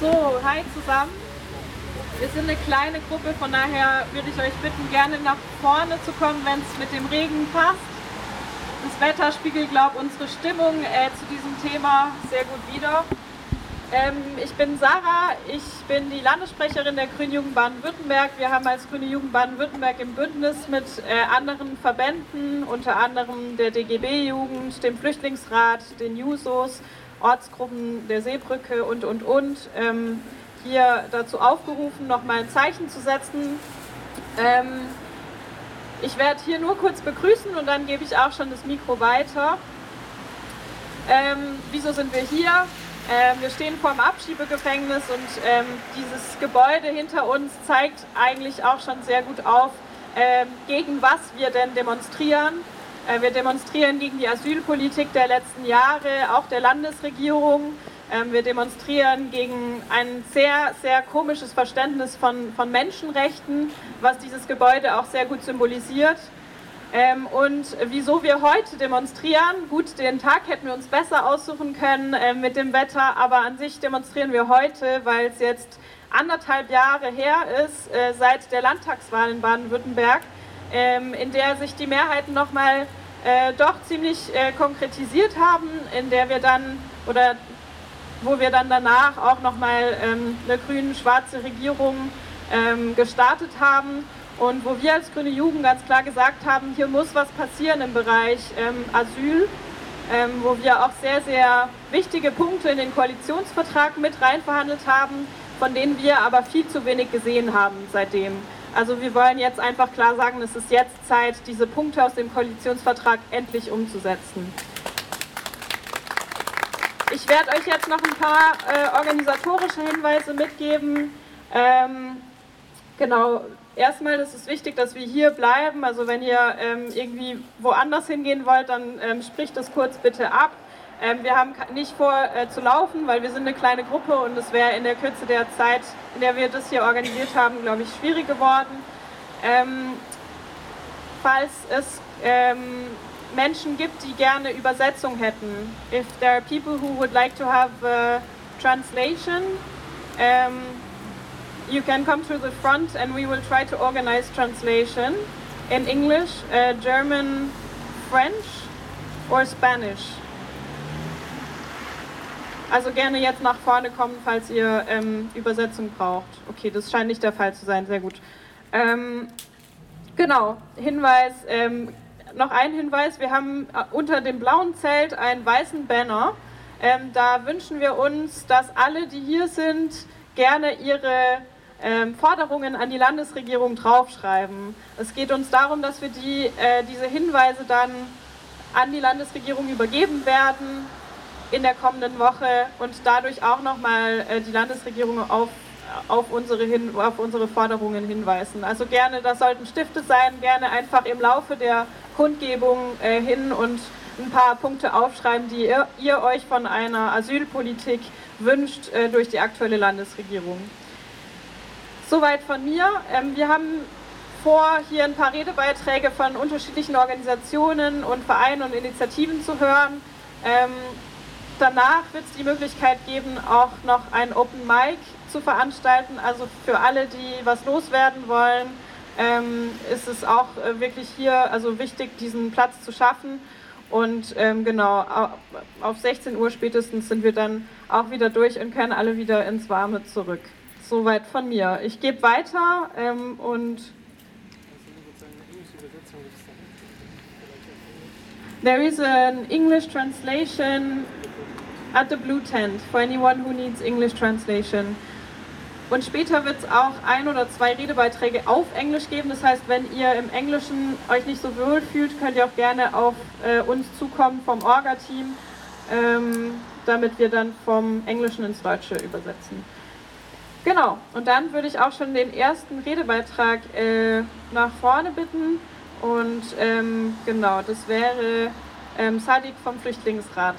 So, hi zusammen. Wir sind eine kleine Gruppe, von daher würde ich euch bitten, gerne nach vorne zu kommen, wenn es mit dem Regen passt. Das Wetter spiegelt, glaube ich, unsere Stimmung äh, zu diesem Thema sehr gut wider. Ähm, ich bin Sarah, ich bin die Landessprecherin der Grünen Jugend Baden-Württemberg. Wir haben als Grüne Jugend Baden-Württemberg im Bündnis mit äh, anderen Verbänden, unter anderem der DGB-Jugend, dem Flüchtlingsrat, den Jusos, Ortsgruppen der Seebrücke und, und, und, ähm, hier dazu aufgerufen, nochmal ein Zeichen zu setzen. Ähm, ich werde hier nur kurz begrüßen und dann gebe ich auch schon das Mikro weiter. Ähm, wieso sind wir hier? Ähm, wir stehen vor dem Abschiebegefängnis und ähm, dieses Gebäude hinter uns zeigt eigentlich auch schon sehr gut auf, ähm, gegen was wir denn demonstrieren. Äh, wir demonstrieren gegen die Asylpolitik der letzten Jahre, auch der Landesregierung. Ähm, wir demonstrieren gegen ein sehr, sehr komisches Verständnis von, von Menschenrechten, was dieses Gebäude auch sehr gut symbolisiert. Ähm, und wieso wir heute demonstrieren, gut, den Tag hätten wir uns besser aussuchen können äh, mit dem Wetter, aber an sich demonstrieren wir heute, weil es jetzt anderthalb Jahre her ist, äh, seit der Landtagswahl in Baden-Württemberg, ähm, in der sich die Mehrheiten nochmal äh, doch ziemlich äh, konkretisiert haben, in der wir dann oder wo wir dann danach auch nochmal ähm, eine grün-schwarze Regierung ähm, gestartet haben und wo wir als Grüne Jugend ganz klar gesagt haben, hier muss was passieren im Bereich ähm, Asyl, ähm, wo wir auch sehr, sehr wichtige Punkte in den Koalitionsvertrag mit reinverhandelt haben, von denen wir aber viel zu wenig gesehen haben seitdem. Also wir wollen jetzt einfach klar sagen, es ist jetzt Zeit, diese Punkte aus dem Koalitionsvertrag endlich umzusetzen. Ich werde euch jetzt noch ein paar äh, organisatorische Hinweise mitgeben. Ähm, genau, erstmal ist es wichtig, dass wir hier bleiben. Also wenn ihr ähm, irgendwie woanders hingehen wollt, dann ähm, spricht das kurz bitte ab. Ähm, wir haben nicht vor äh, zu laufen, weil wir sind eine kleine Gruppe und es wäre in der Kürze der Zeit, in der wir das hier organisiert haben, glaube ich, schwierig geworden. Ähm, falls es ähm, Menschen gibt, die gerne Übersetzung hätten, if there are people who would like to have a translation, um, you can come to the front and we will try to organize translation in English, uh, German, French or Spanish. Also gerne jetzt nach vorne kommen, falls ihr ähm, Übersetzung braucht. Okay, das scheint nicht der Fall zu sein. Sehr gut. Ähm, genau, Hinweis. Ähm, noch ein Hinweis. Wir haben äh, unter dem blauen Zelt einen weißen Banner. Ähm, da wünschen wir uns, dass alle, die hier sind, gerne ihre ähm, Forderungen an die Landesregierung draufschreiben. Es geht uns darum, dass wir die, äh, diese Hinweise dann an die Landesregierung übergeben werden in der kommenden Woche und dadurch auch nochmal äh, die Landesregierung auf, auf, unsere hin, auf unsere Forderungen hinweisen. Also gerne, das sollten Stifte sein, gerne einfach im Laufe der Kundgebung äh, hin und ein paar Punkte aufschreiben, die ihr, ihr euch von einer Asylpolitik wünscht äh, durch die aktuelle Landesregierung. Soweit von mir. Ähm, wir haben vor, hier ein paar Redebeiträge von unterschiedlichen Organisationen und Vereinen und Initiativen zu hören. Ähm, danach wird es die Möglichkeit geben, auch noch ein Open Mic zu veranstalten. Also für alle, die was loswerden wollen, ähm, ist es auch äh, wirklich hier also wichtig, diesen Platz zu schaffen. Und ähm, genau, auf 16 Uhr spätestens sind wir dann auch wieder durch und können alle wieder ins Warme zurück. Soweit von mir. Ich gebe weiter ähm, und. There is an English translation at the blue tent for anyone who needs English translation. Und später wird es auch ein oder zwei Redebeiträge auf Englisch geben. Das heißt, wenn ihr im Englischen euch nicht so wohl fühlt, könnt ihr auch gerne auf äh, uns zukommen vom Orga-Team, ähm, damit wir dann vom Englischen ins Deutsche übersetzen. Genau, und dann würde ich auch schon den ersten Redebeitrag äh, nach vorne bitten. Und ähm, genau, das wäre ähm, Sadik vom Flüchtlingsrat.